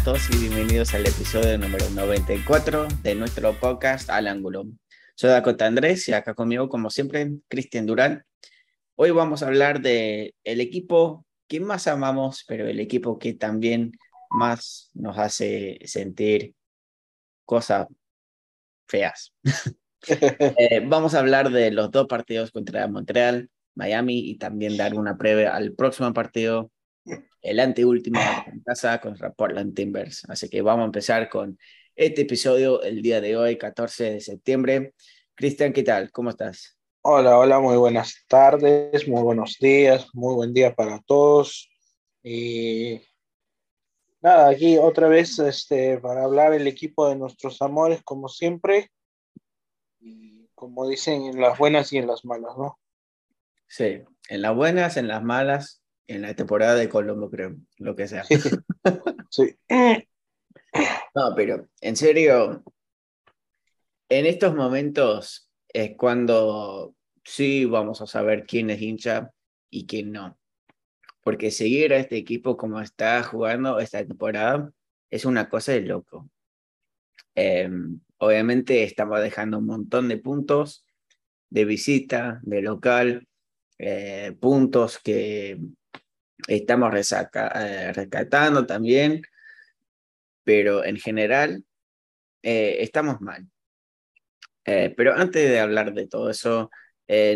A todos y bienvenidos al episodio número 94 de nuestro podcast Al Ángulo. Soy Dakota Andrés y acá conmigo, como siempre, Cristian Durán. Hoy vamos a hablar de el equipo que más amamos, pero el equipo que también más nos hace sentir cosas feas. Eh, vamos a hablar de los dos partidos contra Montreal, Miami y también dar una previa al próximo partido, el anteúltimo en casa contra Portland Timbers. Así que vamos a empezar con este episodio el día de hoy, 14 de septiembre. Cristian, ¿qué tal? ¿Cómo estás? Hola, hola, muy buenas tardes, muy buenos días, muy buen día para todos. Y nada, aquí otra vez este, para hablar el equipo de nuestros amores, como siempre. Y como dicen, en las buenas y en las malas, ¿no? Sí, en las buenas, en las malas, en la temporada de Colombo, creo, lo que sea. Sí. No, pero en serio, en estos momentos es cuando sí vamos a saber quién es hincha y quién no. Porque seguir a este equipo como está jugando esta temporada es una cosa de loco. Eh, obviamente estamos dejando un montón de puntos de visita, de local, eh, puntos que estamos resaca, eh, rescatando también, pero en general eh, estamos mal. Eh, pero antes de hablar de todo eso,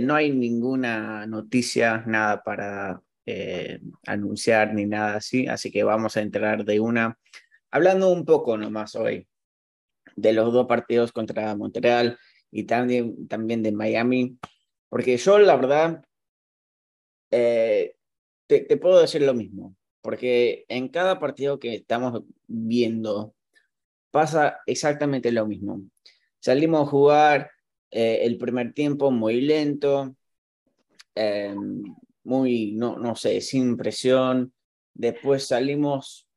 no hay ninguna noticia, nada para anunciar ni nada así, así que vamos a entrar de una, hablando un poco nomás hoy de los dos partidos contra Montreal y también, también de Miami, porque yo la verdad te, puedo decir lo mismo, porque en cada partido que estamos viendo pasa exactamente lo mismo. Salimos a jugar eh, el primer tiempo muy lento, eh, muy, no, no sé, sin presión. Después salimos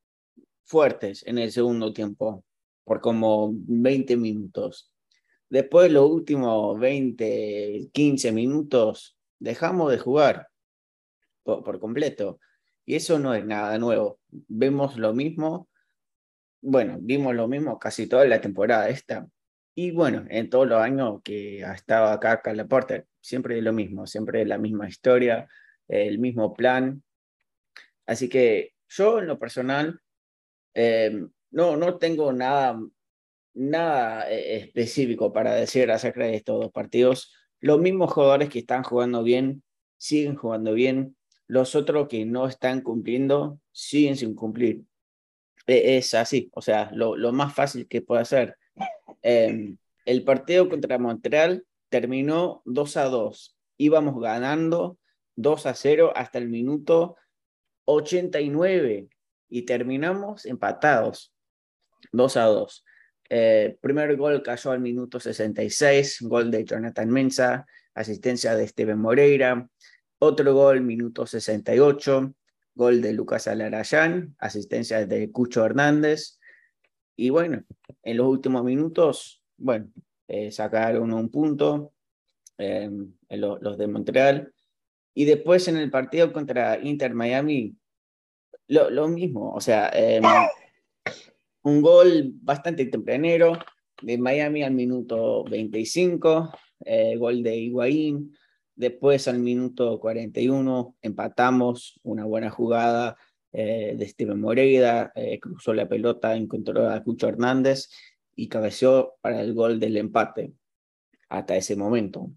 fuertes en el segundo tiempo, por como 20 minutos. Después, los últimos 20, 15 minutos, dejamos de jugar por, completo. Y eso no es nada nuevo. Vemos lo mismo, bueno, vimos lo mismo casi toda la temporada esta. Y bueno, en todos los años que ha estado acá Carla Porter, siempre lo mismo, siempre la misma historia, el mismo plan. Así que yo en lo personal eh, no, no tengo nada, nada eh, específico para decir acerca de estos dos partidos. Los mismos jugadores que están jugando bien siguen jugando bien. Los otros que no están cumpliendo siguen sin cumplir. E- Es así, o sea, lo, lo más fácil que puede hacer. Eh, el partido contra Montreal terminó 2 a 2. Íbamos ganando 2 a 0 hasta el minuto 89 y terminamos empatados 2 a 2. Eh, primer gol cayó al minuto 66, gol de Jonathan Mensa, asistencia de Steven Moreira. Otro gol, minuto 68, gol de Lucas Alarayán, asistencia de Cucho Hernández. Y bueno, en los últimos minutos, bueno, eh, sacaron un punto eh, los, los de Montreal. Y después en el partido contra Inter Miami, lo, lo mismo, o sea, eh, un gol bastante tempranero de Miami al minuto 25, eh, gol de Higuaín. Después al minuto 41 empatamos una buena jugada eh, de Steven Moreira, eh, cruzó la pelota, encontró a Cucho Hernández y cabeció para el gol del empate hasta ese momento.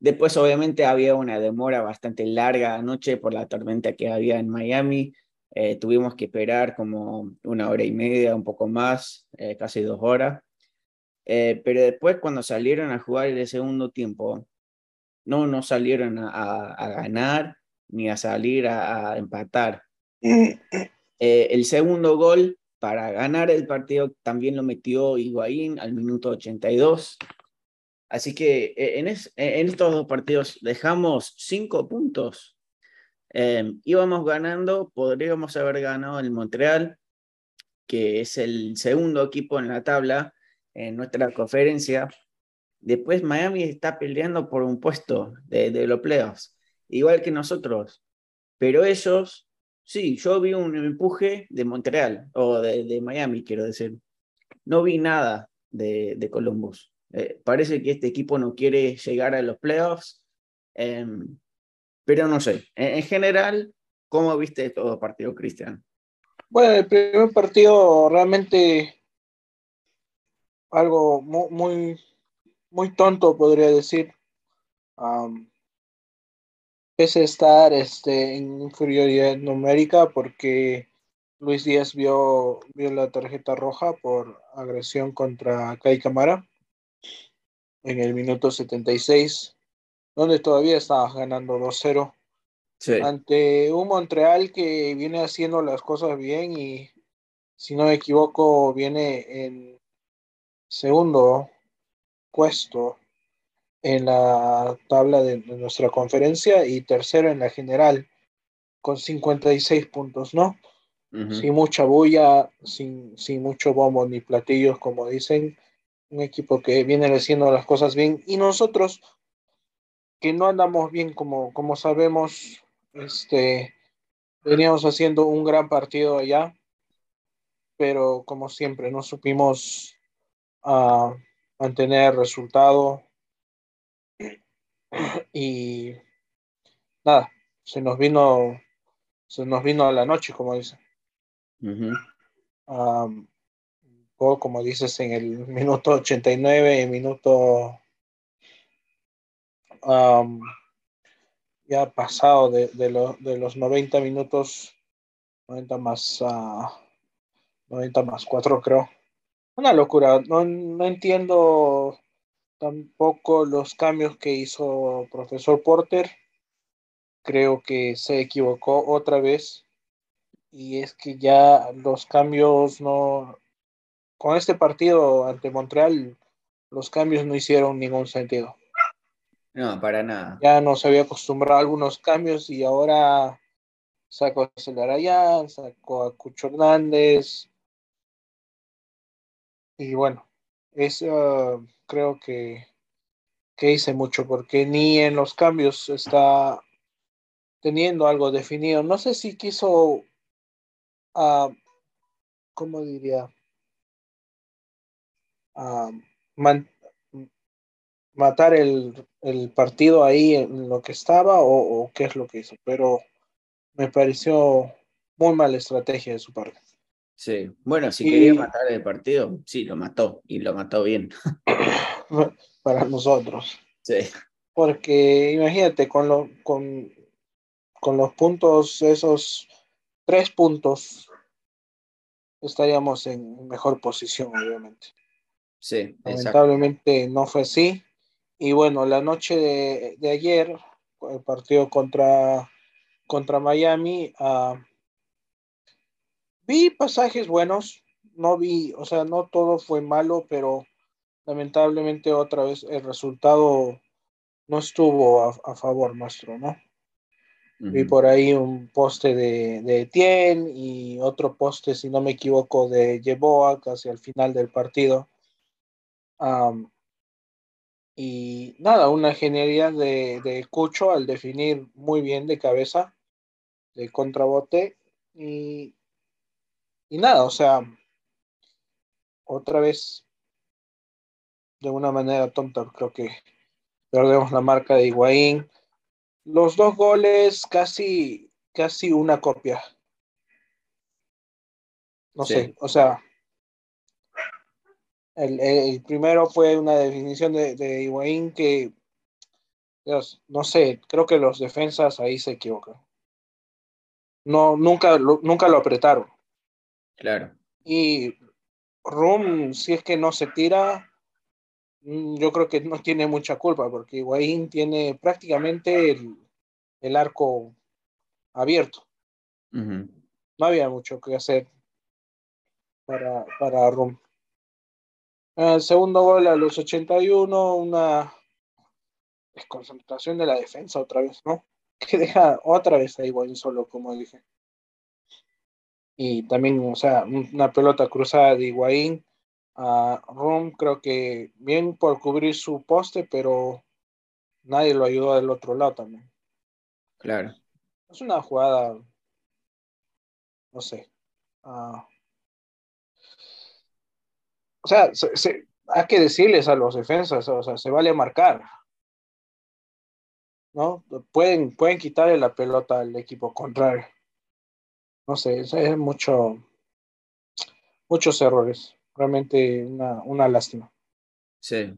Después obviamente había una demora bastante larga anoche por la tormenta que había en Miami. Eh, tuvimos que esperar como una hora y media, un poco más, casi dos horas. Pero después cuando salieron a jugar el segundo tiempo, no, no salieron a, a- a ganar ni a salir a, a empatar. Eh, el segundo gol para ganar el partido también lo metió Higuaín al minuto 82. Así que eh, en, es- en estos dos partidos dejamos cinco puntos. Eh, íbamos ganando, podríamos haber ganado el Montreal, que es el segundo equipo en la tabla en nuestra conferencia. Después Miami está peleando por un puesto de, de los playoffs, igual que nosotros. Pero ellos sí, yo vi un empuje de Montreal, o de, Miami, quiero decir. No vi nada de, de Columbus. Eh, parece que este equipo no quiere llegar a los playoffs, em, pero no sé. En, general, ¿cómo viste todo partido, Cristian? Bueno, el primer partido realmente algo muy, tonto, podría decir. pese a estar este, en inferioridad numérica, porque Luis Díaz vio, vio la tarjeta roja por agresión contra Kai Camara en el minuto 76, donde todavía estaba ganando 2-0. Ante un Montreal que viene haciendo las cosas bien y, si no me equivoco, viene en segundo puesto en la tabla de, nuestra conferencia y tercero en la general con 56 puntos, ¿no? Sin mucha bulla, sin, sin mucho bombo ni platillos, como dicen, un equipo que viene haciendo las cosas bien. Y nosotros que no andamos bien como, como sabemos, este, veníamos haciendo un gran partido allá, pero como siempre no supimos a mantener resultado. Y nada, se nos vino, se nos vino a la noche, como dice. como dices, en el minuto 89, minuto ya pasado de, de, de, los 90 minutos, 90 más, uh, 90 más 4 creo, una locura. No, no entiendo tampoco los cambios que hizo profesor Porter. Creo que se equivocó otra vez. Y es que ya los cambios no... Con este partido ante Montreal, los cambios no hicieron ningún sentido. No, para nada. Ya nos había acostumbrado a algunos cambios y ahora sacó a Celarayán, sacó a Cucho Hernández, y bueno, eso creo que, que hice mucho porque ni en los cambios está teniendo algo definido. No sé si quiso, uh, ¿cómo diría? Uh, matar el, el, partido ahí en lo que estaba o, qué es lo que hizo, pero me pareció muy mala estrategia de su parte. Sí, bueno, si quería matar el partido, sí, lo mató y lo mató bien. Para nosotros. Sí. Porque imagínate, con, lo, con, con los puntos, esos tres puntos, estaríamos en mejor posición, obviamente. Sí, lamentablemente no fue así. Y bueno, la noche de, ayer, el partido contra, contra Miami, uh, Vi pasajes buenos, no vi, o sea, no todo fue malo, pero lamentablemente otra vez el resultado no estuvo a, favor nuestro, ¿no? Vi por ahí un poste de, de Etienne y otro poste, si no me equivoco, de Yeboa casi al final del partido. y nada, una genialidad de, de Cucho al definir muy bien de cabeza, de contrabote. Y y nada, o sea, otra vez, de una manera tonta, creo que perdemos la marca de Higuaín. Los dos goles, casi, casi una copia. No sé, o sea, el, primero fue una definición de, de Higuaín que, no sé, creo que los defensas ahí se equivocan. No, nunca, nunca lo apretaron. Claro. Y Rum, si es que no se tira, mm, yo creo que no tiene mucha culpa, porque Higuaín tiene prácticamente el, arco abierto. No había mucho que hacer para, para Rum. El segundo gol a los 81, una desconcentración de la defensa otra vez, ¿no? Que deja otra vez a Higuaín solo, como dije y también, o sea, una pelota cruzada de Higuaín a Rum, creo que bien por cubrir su poste, pero nadie lo ayudó del otro lado también. Claro. Es una jugada no sé. Ah. o sea, hay que decirles a los defensas, o sea, se vale marcar. ¿No? Pueden, pueden quitarle la pelota al equipo contrario. No sé, es mucho, muchos errores. Realmente una, una lástima. Sí.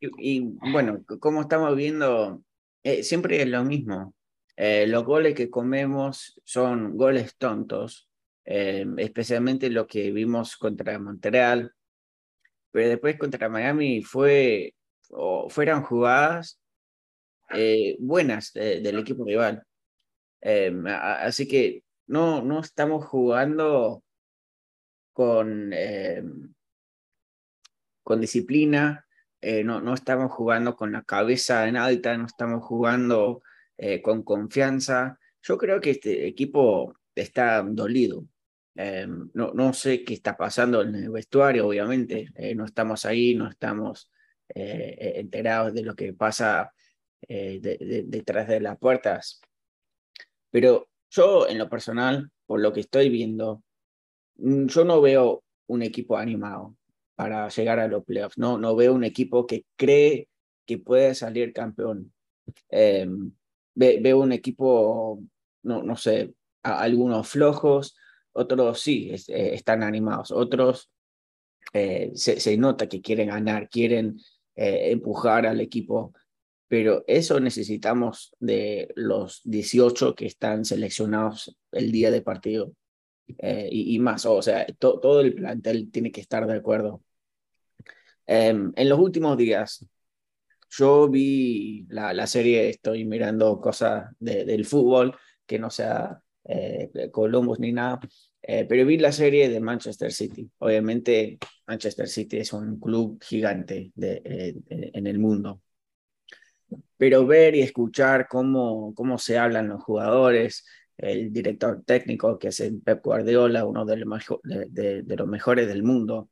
Y, bueno, como estamos viendo, eh, siempre es lo mismo. Eh, los goles que comemos son goles tontos, eh, especialmente lo que vimos contra Montreal, pero después contra Miami fue, o fueron jugadas buenas del equipo rival. así que no, no estamos jugando con, con disciplina, eh, no, no estamos jugando con la cabeza en alta, no estamos jugando eh, con confianza. Yo creo que este equipo está dolido. Eh, no, no sé qué está pasando en el vestuario, obviamente. no estamos ahí, no estamos enterados de lo que pasa detrás de las puertas. Pero yo, en lo personal, por lo que estoy viendo, mm, yo no veo un equipo animado para llegar a los playoffs. No, no veo un equipo que cree que puede salir campeón. Em, veo un equipo, no, no sé, algunos flojos, otros sí, eh, están animados, otros eh, se, nota que quieren ganar, quieren eh, empujar al equipo, pero eso necesitamos de los 18 que están seleccionados el día de partido. y, más, o sea, todo el plantel tiene que estar de acuerdo. Em, en los últimos días, yo vi la, la serie, estoy mirando cosas del fútbol, que no sea eh, Columbus ni nada, eh, pero vi la serie de Manchester City. Obviamente, Manchester City es un club gigante de, eh, en el mundo. Pero ver y escuchar cómo, cómo se hablan los jugadores, el director técnico que es Pep Guardiola, uno de los, mejores del mundo.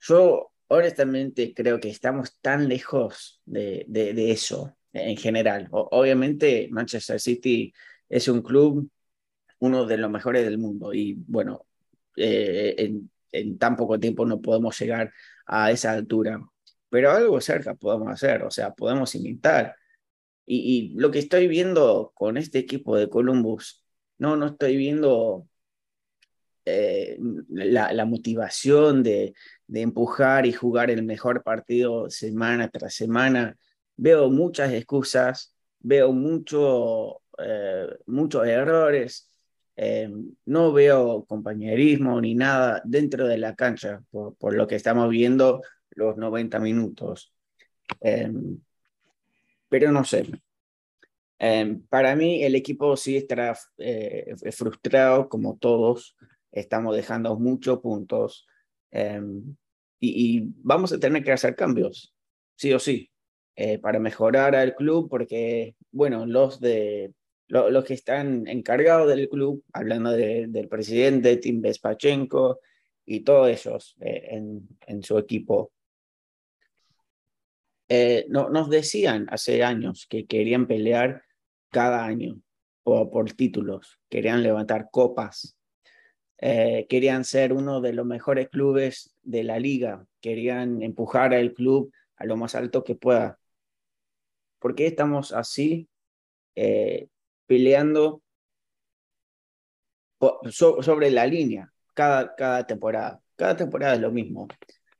Yo honestamente creo que estamos tan lejos de, eso en general. obviamente Manchester City es un club, uno de los mejores del mundo y bueno, eh, en, tan poco tiempo no podemos llegar a esa altura, pero algo cerca podemos hacer, o sea, podemos imitar. Y, lo que estoy viendo con este equipo de Columbus, no, no estoy viendo eh, la, motivación de, empujar y jugar el mejor partido semana tras semana. Veo muchas excusas, veo mucho, eh, muchos errores, eh, no veo compañerismo ni nada dentro de la cancha, por lo que estamos viendo los 90 minutos. pero no sé, para mí el equipo sí estará frustrado como todos. Estamos dejando muchos puntos. Em, y, vamos a tener que hacer cambios, sí o sí, eh, para mejorar al club, porque, bueno, los, de, los que están encargados del club, hablando del presidente Tim Bespachenko y todos ellos eh, en, su equipo, eh, no, nos decían hace años que querían pelear cada año o por títulos, querían levantar copas eh, querían ser uno de los mejores clubes de la liga, querían empujar al club a lo más alto que pueda. ¿Por qué estamos así eh, peleando sobre la línea cada, cada temporada? Cada temporada es lo mismo.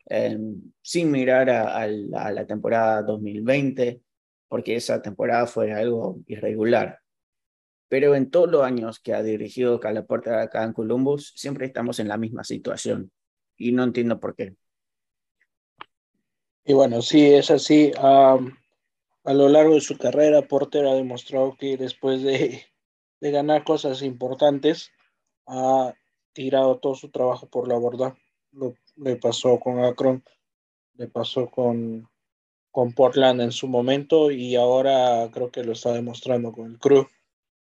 Em, sin mirar a, la temporada 2020, porque esa temporada fue algo irregular pero en todos los años que ha dirigido Calaporta acá en Columbus, siempre estamos en la misma situación y no entiendo por qué. Y bueno, sí, es así. a lo largo de su carrera, Porter ha demostrado que después de, de ganar cosas importantes, ha tirado todo su trabajo por la borda. Lo, le pasó con Akron, le pasó con, con Portland en su momento y ahora creo que lo está demostrando con el Crew.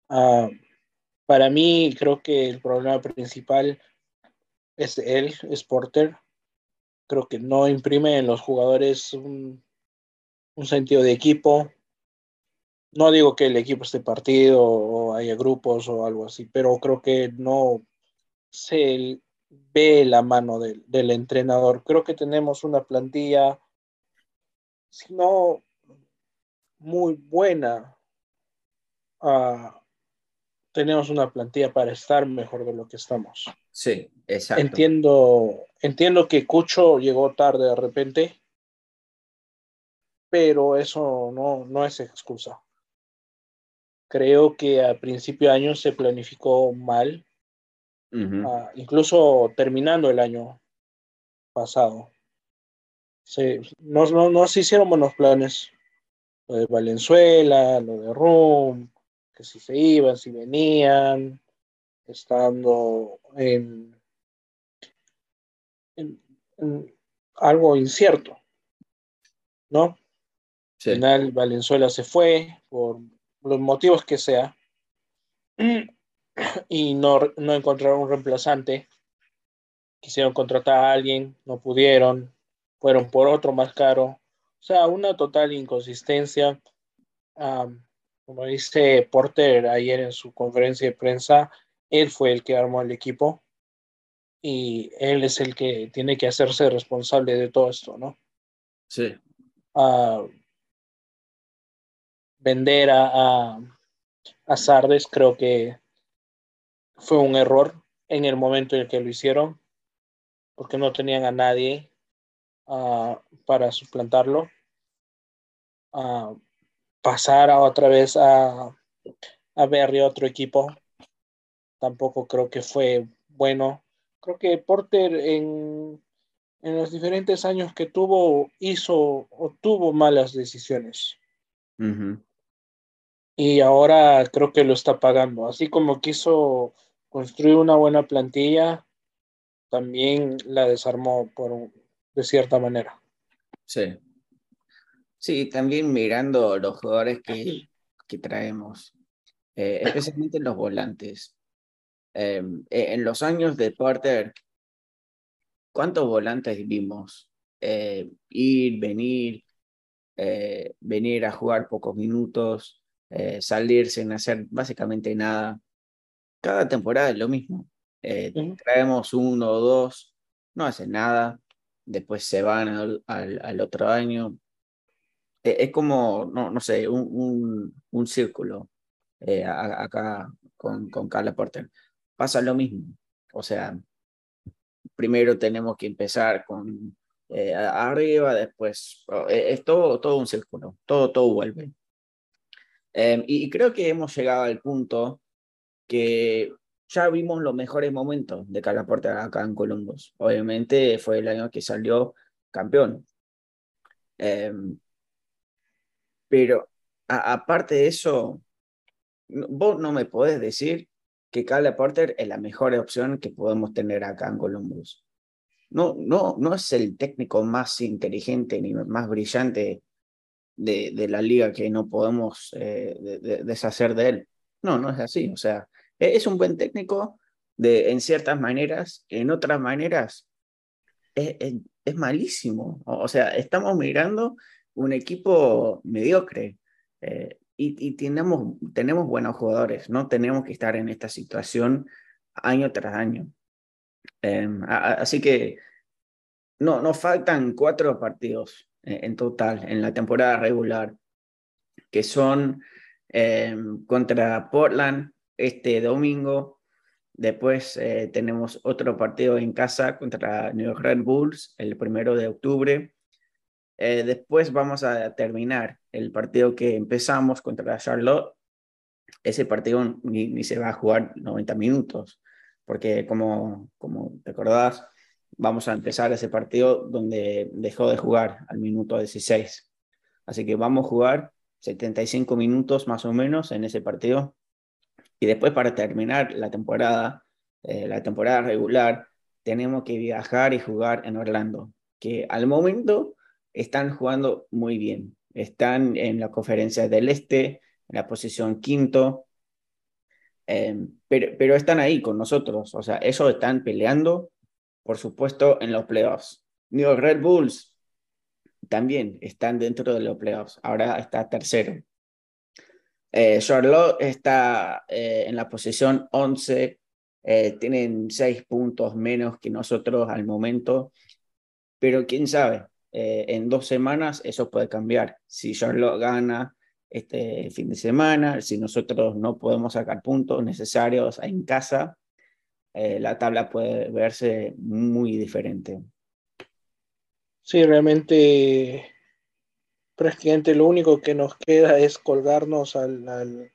Ah, para mí, creo que el problema principal es él, es Porter. Creo que no imprime en los jugadores un, sentido de equipo. no digo que el equipo esté partido o haya grupos o algo así, pero creo que no se ve la mano del, del entrenador. Creo que tenemos una plantilla, si no muy buena, uh, tenemos una plantilla para estar mejor de lo que estamos. Sí, exacto. Entiendo, entiendo que Cucho llegó tarde de repente, pero eso no, no es excusa. Creo que a principio de año se planificó mal, uh, incluso terminando el año pasado. Se, no, no, no se hicieron buenos planes. Lo de Valenzuela, lo de Rum, que si se iban, si venían, estando en, en, algo incierto, ¿no? Al final Valenzuela se fue por los motivos que sea y no, no encontraron un reemplazante. Quisieron contratar a alguien, no pudieron, fueron por otro más caro. O sea, una total inconsistencia. como dice Porter ayer en su conferencia de prensa, él fue el que armó el equipo y él es el que tiene que hacerse responsable de todo esto, ¿no? Sí. vender a, a, Sardes creo que fue un error en el momento en el que lo hicieron, porque no tenían a nadie uh, para suplantarlo. Uh, pasar a otra vez a, a Berry, otro equipo, tampoco creo que fue bueno. Creo que Porter en, en los diferentes años que tuvo hizo o tuvo malas decisiones. Y ahora creo que lo está pagando. Así como quiso construir una buena plantilla, también la desarmó por, de cierta manera. Sí. Sí, también mirando los jugadores que, que traemos, eh, especialmente los volantes. Em, e, en los años de Porter, ¿cuántos volantes vimos? Eh, ir, venir, eh, venir a jugar pocos minutos, eh, salir sin hacer básicamente nada. Cada temporada es lo mismo. Traemos uno o dos, no hacen nada, después se van al, al, otro año. E, es como, no, no sé, un, un, un círculo acá con, con Carla Porter pasa lo mismo. O sea, primero tenemos que empezar con eh, arriba, después oh, e, es todo, todo un círculo, todo, todo vuelve. Em, y creo que hemos llegado al punto que ya vimos los mejores momentos de Calaporte acá en Columbus. Obviamente fue el año que salió campeón. Em, pero aparte de eso, vos no me podés decir que Caleb Porter es la mejor opción que podemos tener acá en Columbus. No, no, no es el técnico más inteligente ni más brillante de, la liga que no podemos eh, deshacer de él. No, no es así. O sea, es un buen técnico de, en ciertas maneras, en otras maneras es, malísimo. O, sea, estamos mirando un equipo mediocre. Eh, y, tenemos, tenemos buenos jugadores, no tenemos que estar en esta situación año tras año. Em, así que no, nos faltan cuatro partidos en, total en la temporada regular, que son em, contra Portland este domingo. Después eh, tenemos otro partido en casa contra New York Red Bulls el primero de octubre. Eh, después vamos a terminar el partido que empezamos contra Charlotte. Ese partido ni, se va a jugar 90 minutos, porque como, como te acordás, vamos a empezar ese partido donde dejó de jugar al minuto 16. Así que vamos a jugar 75 minutos más o menos en ese partido. Y después para terminar la temporada, eh, la temporada regular, tenemos que viajar y jugar en Orlando, que al momento están jugando muy bien. Están en la conferencia del Este, en la posición quinto, em, pero, pero están ahí con nosotros. O sea, ellos están peleando, por supuesto, en los playoffs. New Red Bulls también están dentro de los playoffs. Ahora está tercero. Eh, Charlotte está eh, en la posición 11, eh, tienen seis puntos menos que nosotros al momento, pero quién sabe, en dos semanas eso puede cambiar. Si Charlotte gana este fin de semana, si nosotros no podemos sacar puntos necesarios en casa, la tabla puede verse muy diferente. Sí, realmente prácticamente lo único que nos queda es colgarnos al,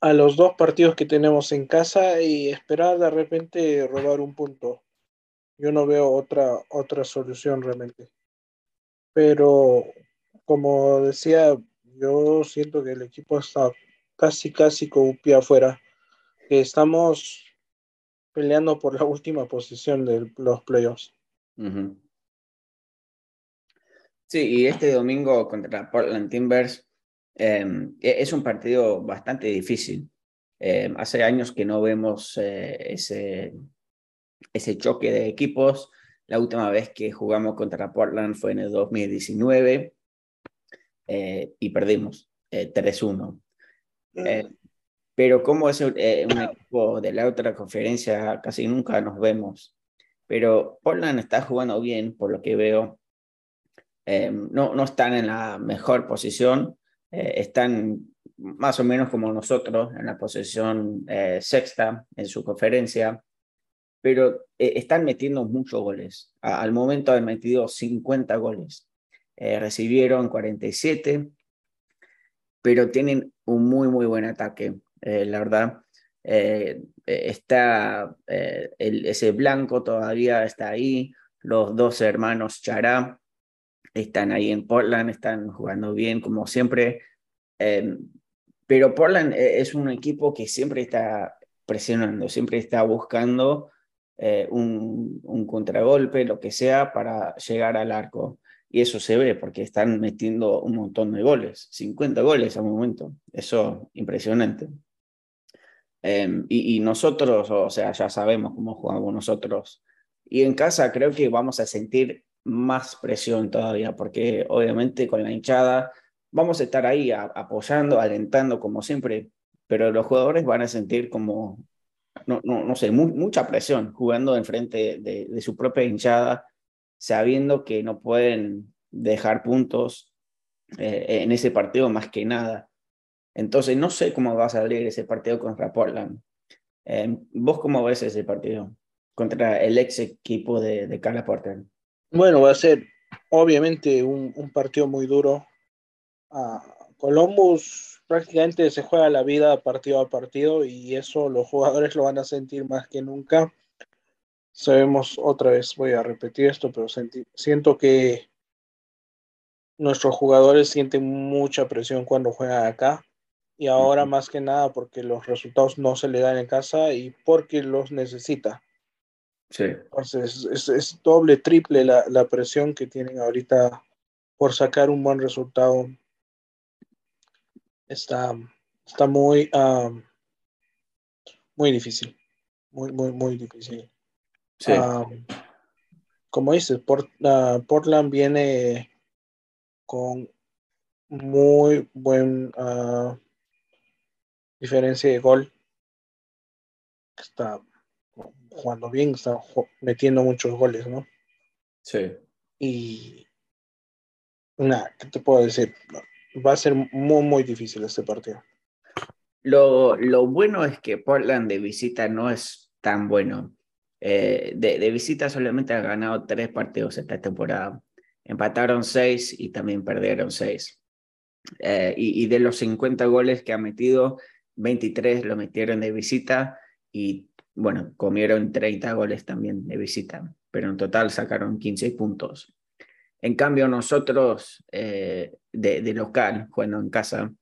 a los dos partidos que tenemos en casa y esperar de repente robar un punto. Yo no veo otra, otra solución realmente. Pero como decía, yo siento que el equipo está casi, casi con un pie afuera. Estamos peleando por la última posición de los playoffs. Sí, y este domingo contra Portland Timbers em, e-, es un partido bastante difícil. Em, hace años que no vemos eh, ese, ese choque de equipos. La última vez que jugamos contra Portland fue en el 2019 eh, y perdimos 3-1. Eh, mm. pero como es un equipo de la otra conferencia, casi nunca nos vemos. Pero Portland está jugando bien, por lo que veo. Em, no, no están en la mejor posición, eh, están más o menos como nosotros, en la posición eh, sexta en su conferencia, pero eh, están metiendo muchos goles. al momento han metido 50 goles. recibieron 47, pero tienen un muy, muy buen ataque, la verdad. está ese blanco todavía está ahí, los dos hermanos Chará están ahí en Portland, están jugando bien como siempre. Em, pero Portland eh, es un equipo que siempre está presionando, siempre está buscando eh, un, contragolpe, lo que sea, para llegar al arco. Y eso se ve porque están metiendo un montón de goles, 50 goles al momento. Eso impresionante. Em, y, y, nosotros, o sea, ya sabemos cómo jugamos nosotros. Y en casa creo que vamos a sentir más presión todavía, porque obviamente con la hinchada vamos a estar ahí apoyando, alentando como siempre, pero los jugadores van a sentir como, no, no, no sé, mucha presión jugando enfrente de, de su propia hinchada, sabiendo que no pueden dejar puntos eh, en ese partido más que nada. Entonces, no sé cómo va a salir ese partido contra Portland. Eh, ¿Vos cómo ves ese partido contra el ex equipo de, de Carla Porter? Bueno, va a ser obviamente un, partido muy duro. Uh, Columbus prácticamente se juega la vida partido a partido y eso los jugadores lo van a sentir más que nunca. Sabemos otra vez, voy a repetir esto, pero siento que nuestros jugadores sienten mucha presión cuando juegan acá y ahora más que nada porque los resultados no se le dan en casa y porque los necesita. Sí. Entonces es, doble, triple la, la, presión que tienen ahorita por sacar un buen resultado. Está, está muy, muy difícil. Muy, muy, muy difícil. Sí. como dices, ah, Portland viene con muy buen uh, diferencia de gol. Está jugando bien, está metiendo muchos goles, ¿no? Sí. Y nada, ¿qué te puedo decir? Va a ser muy, muy difícil este partido. Lo, lo bueno es que Portland de visita no es tan bueno. Eh, de, de, visita solamente ha ganado tres partidos esta temporada. Empataron seis y también perdieron seis. Eh, y, y, de los 50 goles que ha metido, 23 lo metieron de visita y bueno, comieron 30 goles también de visita, pero en total sacaron 15 puntos. En cambio, nosotros eh, de, local, jugando en casa,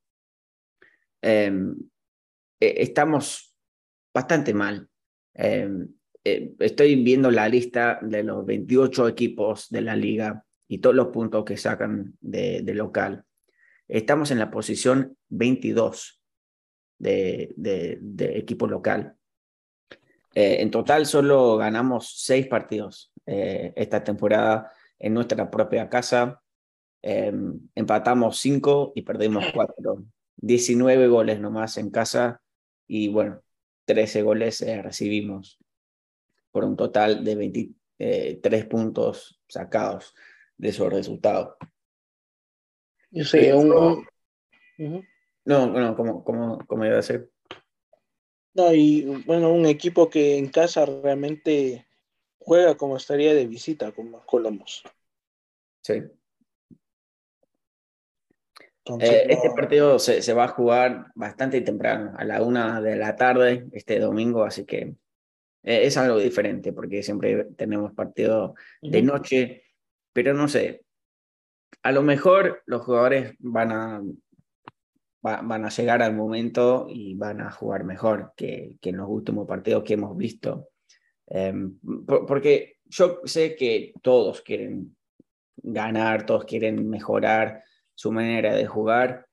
em, e, estamos bastante mal. Em, eh, estoy viendo la lista de los 28 equipos de la liga y todos los puntos que sacan de, local. Estamos en la posición 22 de, de equipo local. Eh, en total solo ganamos seis partidos eh, esta temporada en nuestra propia casa. em, empatamos 5 y perdimos 4. 19 goles nomás en casa y bueno, 13 goles eh, recibimos por un total de 23 eh, puntos sacados de esos resultados. Yo sé, un, No, no, como, como, como iba a ser. No, y bueno, un equipo que en casa realmente juega como estaría de visita, como Colomos. Sí. Eh, este partido se, se, va a jugar bastante temprano, a la una de la tarde, este domingo, así que eh, es algo diferente, porque siempre tenemos partido de noche, pero no sé, a lo mejor los jugadores van a, van a llegar al momento y van a jugar mejor que, que en los últimos partidos que hemos visto. Em, porque yo sé que todos quieren ganar, todos quieren mejorar su manera de jugar,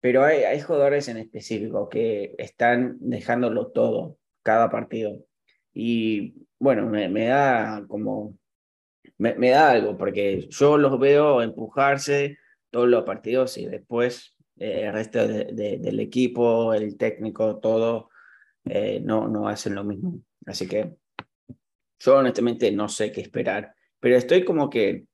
pero hay, hay jugadores en específico que están dejándolo todo cada partido. Y bueno, me, da como, me, da algo, porque yo los veo empujarse todos los partidos y después eh, el resto de, del equipo, el técnico, todo, eh, no, no hacen lo mismo. Así que yo honestamente no sé qué esperar, pero estoy como que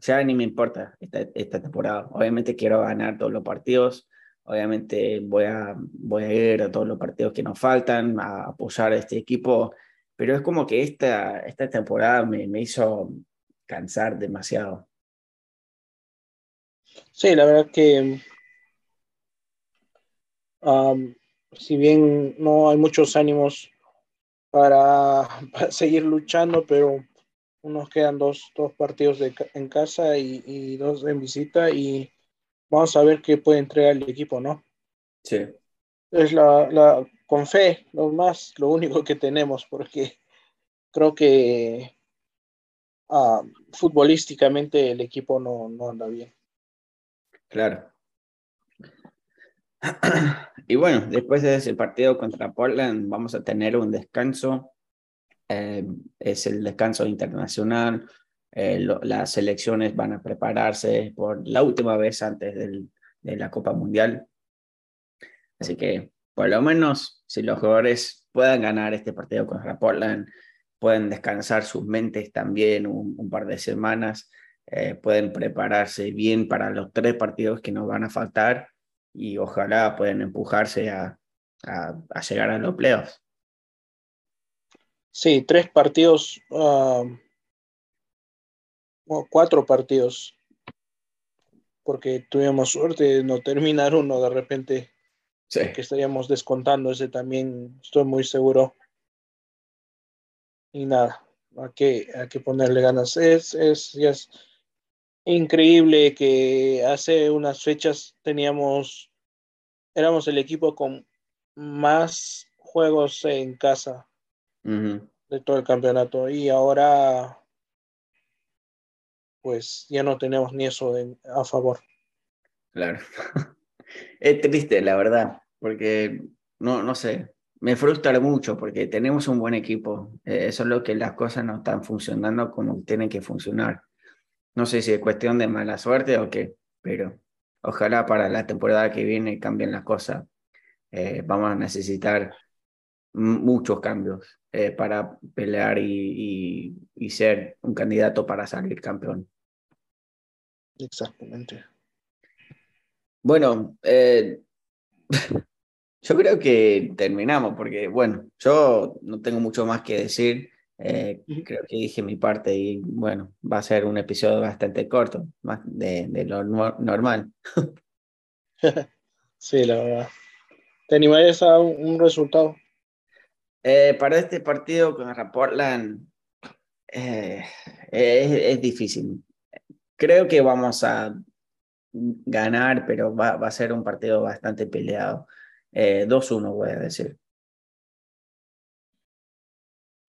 ya ni me importa esta, esta temporada. Obviamente quiero ganar todos los partidos, obviamente voy a, voy a ir a todos los partidos que nos faltan, a apoyar a este equipo, pero es como que esta, esta temporada me, me hizo cansar demasiado. Sí, la verdad que um, si bien no hay muchos ánimos para, para seguir luchando, pero nos quedan dos, dos partidos de, en casa y, y, dos en visita y vamos a ver qué puede entregar el equipo, ¿no? Sí. Es la, la con fe, lo más, lo único que tenemos, porque creo que uh, futbolísticamente el equipo no, no anda bien. Claro. Y bueno, después de ese partido contra Portland vamos a tener un descanso. Eh, es el descanso internacional, eh, las selecciones van a prepararse por la última vez antes de la Copa Mundial. Así que por lo menos si los jugadores puedan ganar este partido contra Portland, pueden descansar sus mentes también un, un par de semanas, eh, pueden prepararse bien para los tres partidos que nos van a faltar y ojalá puedan empujarse a, a, a llegar a los playoffs. Sí, tres partidos, uh, cuatro partidos, porque tuvimos suerte de no terminar uno de repente, sí. que estaríamos descontando ese también, estoy muy seguro. Y nada, hay que, hay que ponerle ganas. Es, es, es increíble que hace unas fechas teníamos, éramos el equipo con más juegos en casa Uh -huh. de todo el campeonato y ahora pues ya no tenemos ni eso de, a favor. Claro. es triste, la verdad, porque no, no sé, me frustra mucho porque tenemos un buen equipo, eh, solo que las cosas no están funcionando como tienen que funcionar. No sé si es cuestión de mala suerte o qué, pero ojalá para la temporada que viene cambien las cosas. Eh, vamos a necesitar muchos cambios eh, para pelear y, y, y, ser un candidato para salir campeón. Exactamente. Bueno, eh, yo creo que terminamos porque, bueno, yo no tengo mucho más que decir. Eh, uh -huh. Creo que dije mi parte y, bueno, va a ser un episodio bastante corto, más de, de lo no normal. sí, la verdad. ¿Te animarías a un, un resultado? Eh, para este partido contra Portland eh, es, es, difícil. Creo que vamos a ganar, pero va, va a ser un partido bastante peleado. Eh, 2-1, voy a decir.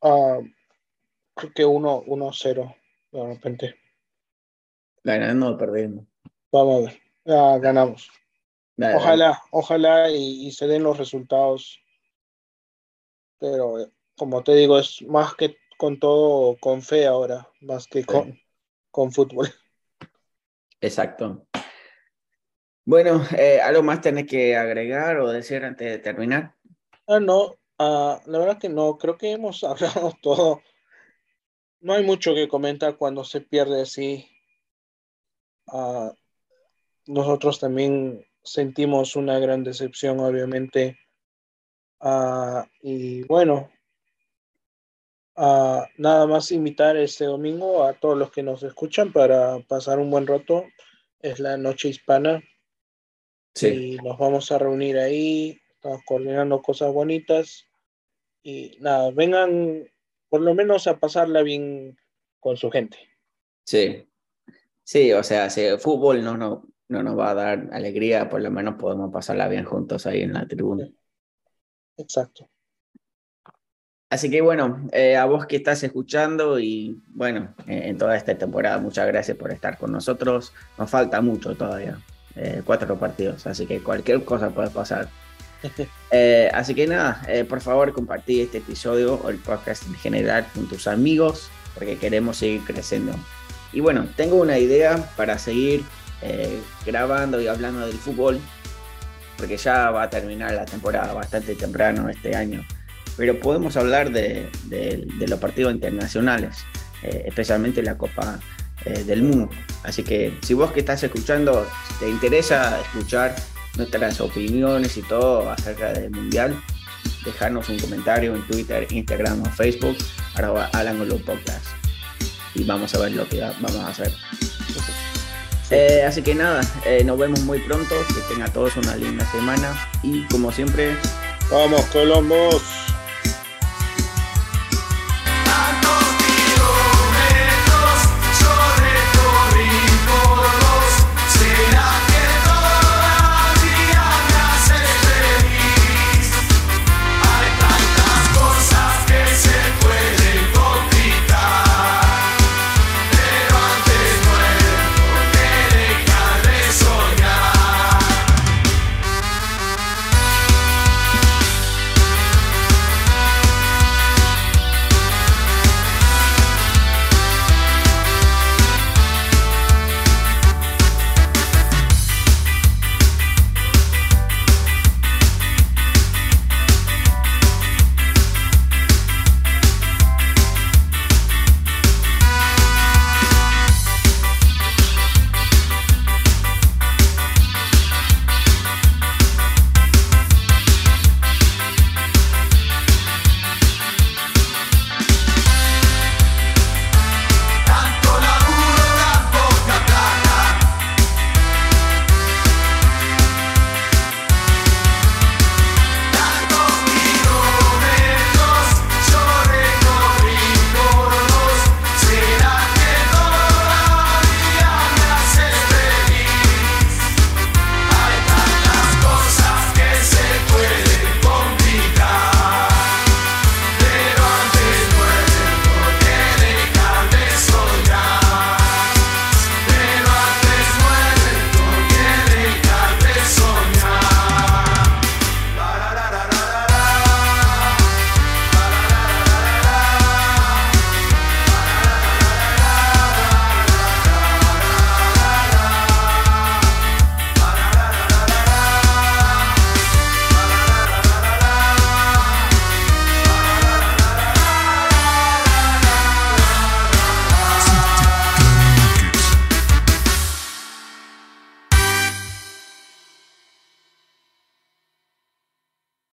Uh, creo que 1-0, de repente. Ganando o perdiendo. Vamos a ver. Ganamos. Dale, ojalá, dale. ojalá y, y se den los resultados pero como te digo, es más que con todo con fe ahora, más que con fútbol. Exacto. Bueno, eh, ¿algo más tenés que agregar o decir antes de terminar? Ah, no, ah, la verdad que no, creo que hemos hablado todo. No hay mucho que comentar cuando se pierde así. Ah, nosotros también sentimos una gran decepción, obviamente. Ah, y bueno, nada más invitar este domingo a todos los que nos escuchan para pasar un buen rato. Es la noche hispana. Sí. Y nos vamos a reunir ahí. Estamos coordinando cosas bonitas. Y nada, vengan por lo menos a pasarla bien con su gente. Sí. Sí, o sea, si el fútbol no, no, no nos va a dar alegría, por lo menos podemos pasarla bien juntos ahí en la tribuna. Exacto. Así que bueno, eh, a vos que estás escuchando y bueno, en toda esta temporada, muchas gracias por estar con nosotros. Nos falta mucho todavía, eh, cuatro partidos, así que cualquier cosa puede pasar. Eh, así que nada, por favor compartí este episodio o el podcast en general con tus amigos, porque queremos seguir creciendo. Y bueno, tengo una idea para seguir grabando y hablando del fútbol, porque ya va a terminar la temporada bastante temprano este año pero podemos hablar de, los partidos internacionales, eh, especialmente la Copa eh, del Mundo. Así que si vos que estás escuchando, te interesa escuchar nuestras opiniones y todo acerca del Mundial, dejarnos un comentario en Twitter, Instagram o Facebook, ahora Alan los Podcast. Y vamos a ver lo que vamos a hacer. Eh, así que nada, nos vemos muy pronto, que tengan todos una linda semana y como siempre... Vamos Colombos.